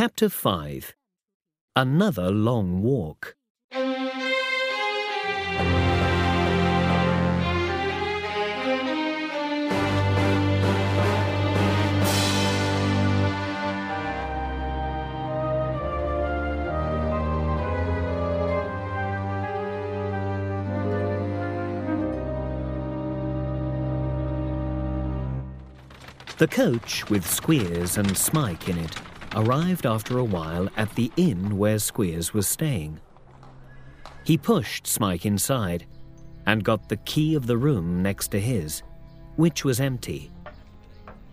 Chapter 5 Another Long Walk. The coach, with Squeers and Smike in it, arrived after a while at the inn where Squeers was staying. He pushed Smike inside and got the key of the room next to his, which was empty.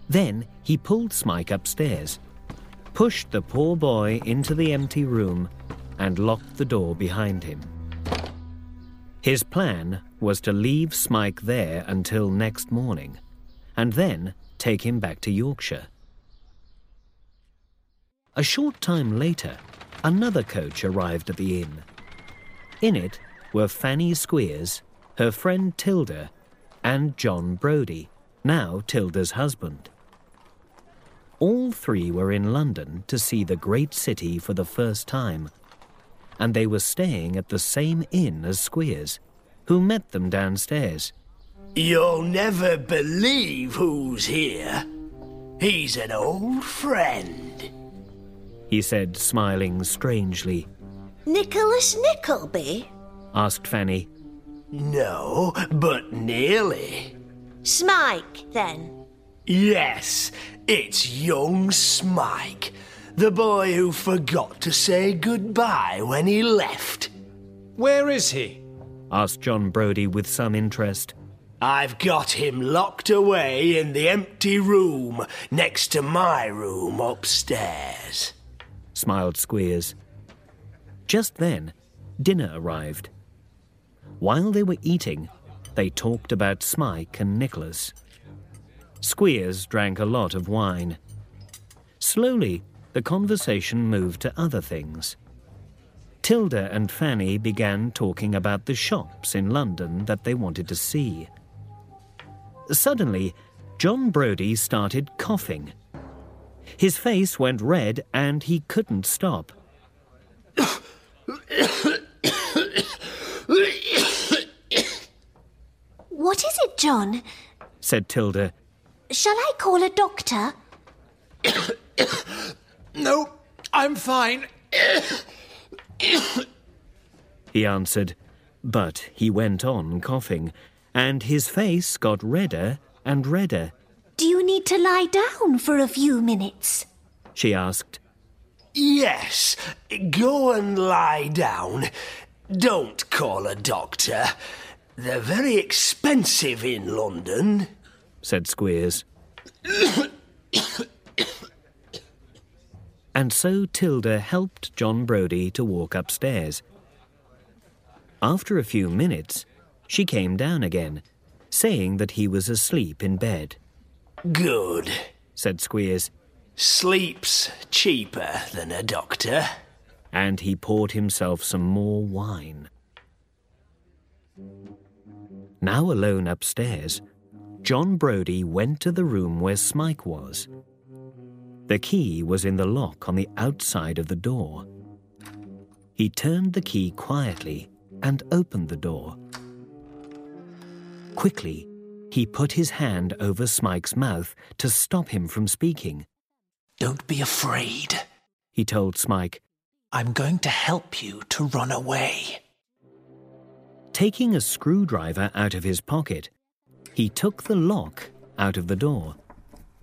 Then he pulled Smike upstairs, pushed the poor boy into the empty room, and locked the door behind him. His plan was to leave Smike there until next morning, and then take him back to Yorkshire. A short time later, another coach arrived at the inn. In it were Fanny Squeers, her friend Tilda, and John Browdie, now Tilda's husband. All three were in London to see the great city for the first time, and they were staying at the same inn as Squeers, who met them downstairs. You'll never believe who's here. He's an old friend. He said, smiling strangely. Nicholas Nickleby? asked Fanny. No, but nearly. Smike, then. Yes, it's young Smike, the boy who forgot to say goodbye when he left. Where is he? asked John Browdie with some interest. I've got him locked away in the empty room next to my room upstairs. Smiled Squeers. Just then, dinner arrived. While they were eating, they talked about Smike and Nicholas. Squeers drank a lot of wine. Slowly, the conversation moved to other things. Tilda and Fanny began talking about the shops in London that they wanted to see. Suddenly, John Browdie started coughing. His face went red and he couldn't stop. What is it, John? said Tilda. Shall I call a doctor? No, I'm fine. he answered, but he went on coughing, and his face got redder and redder. Do you need to lie down for a few minutes? She asked. Yes, go and lie down. Don't call a doctor. They're very expensive in London. said Squeers. and so Tilda helped John Browdie to walk upstairs. After a few minutes, she came down again, saying that he was asleep in bed. Good, said Squeers, Sleep's cheaper than a doctor. and he poured himself some more wine. Now alone upstairs, John Browdie went to the room where Smike was. The key was in the lock on the outside of the door. He turned the key quietly and opened the door. Quickly, he put his hand over Smike's mouth to stop him from speaking. Don't be afraid. He told Smike, I'm going to help you to run away. Taking a screwdriver out of his pocket, he took the lock out of the door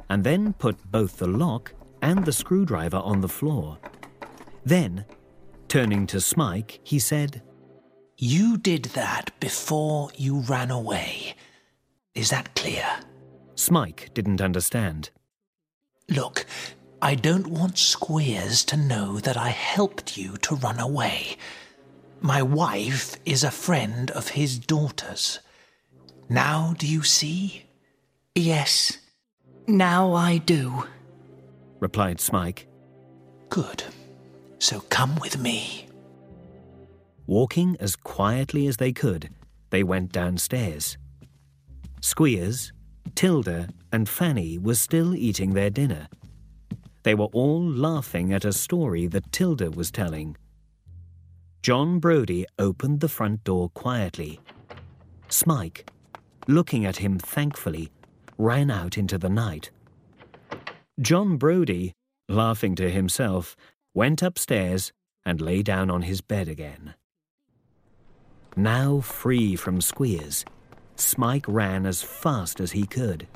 and then put both the lock and the screwdriver on the floor. Then, turning to Smike, he said, You did that before you ran away. Is that clear? Smike didn't understand. Look, I don't want Squeers to know that I helped you to run away. My wife is a friend of his daughter's. Now do you see? Yes, now I do. replied Smike. Good. So come with me. Walking as quietly as they could, they went downstairs. Squeers, Tilda, and Fanny were still eating their dinner. They were all laughing at a story that Tilda was telling. John Browdie opened the front door quietly. Smike, looking at him thankfully, ran out into the night. John Browdie, laughing to himself, went upstairs and lay down on his bed again. Now free from Squeers, Smike ran as fast as he could.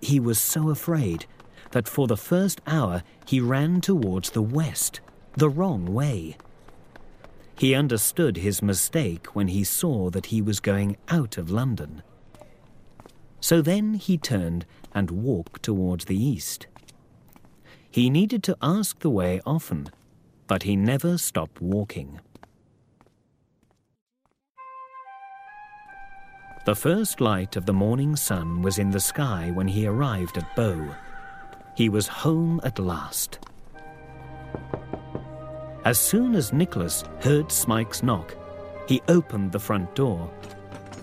He was so afraid that for the first hour he ran towards the west, the wrong way. He understood his mistake when he saw that he was going out of London. So then he turned and walked towards the east. He needed to ask the way often, but he never stopped walking. The first light of the morning sun was in the sky when he arrived at Bow. He was home at last. As soon as Nicholas heard Smike's knock, he opened the front door.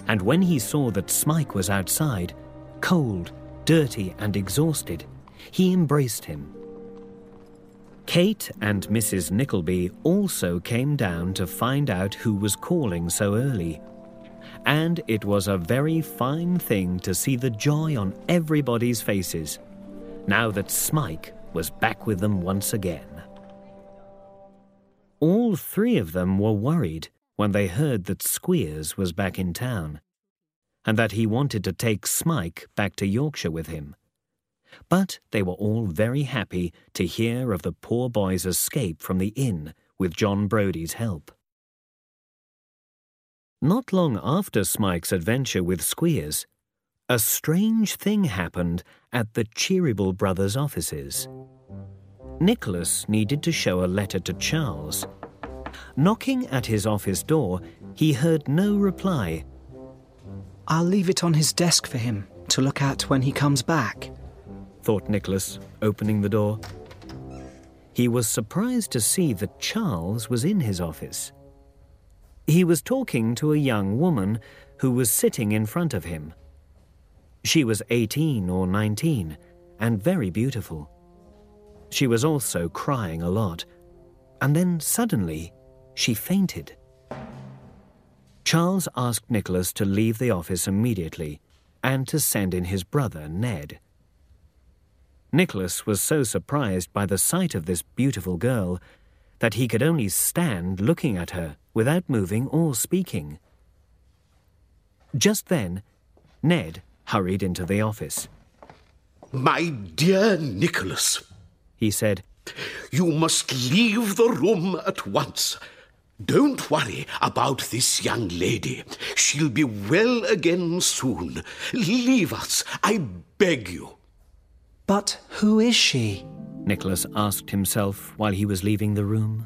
And when he saw that Smike was outside, cold, dirty, and exhausted, he embraced him. Kate and Mrs. Nickleby also came down to find out who was calling so early and it was a very fine thing to see the joy on everybody's faces, now that Smike was back with them once again. All three of them were worried when they heard that Squeers was back in town, and that he wanted to take Smike back to Yorkshire with him. But they were all very happy to hear of the poor boy's escape from the inn with John Browdie's help. Not long after Smike's adventure with Squeers, a strange thing happened at the Cheeryble brothers' offices. Nicholas needed to show a letter to Charles. Knocking at his office door, he heard no reply. I'll leave it on his desk for him to look at when he comes back, thought Nicholas, opening the door. He was surprised to see that Charles was in his office. He was talking to a young woman who was sitting in front of him. She was 18 or 19 and very beautiful. She was also crying a lot, and then suddenly she fainted. Charles asked Nicholas to leave the office immediately and to send in his brother, Ned. Nicholas was so surprised by the sight of this beautiful girl that he could only stand looking at her without moving or speaking. Just then, Ned hurried into the office. My dear Nicholas, he said, you must leave the room at once. Don't worry about this young lady. She'll be well again soon. Leave us, I beg you. But who is she? Nicholas asked himself while he was leaving the room.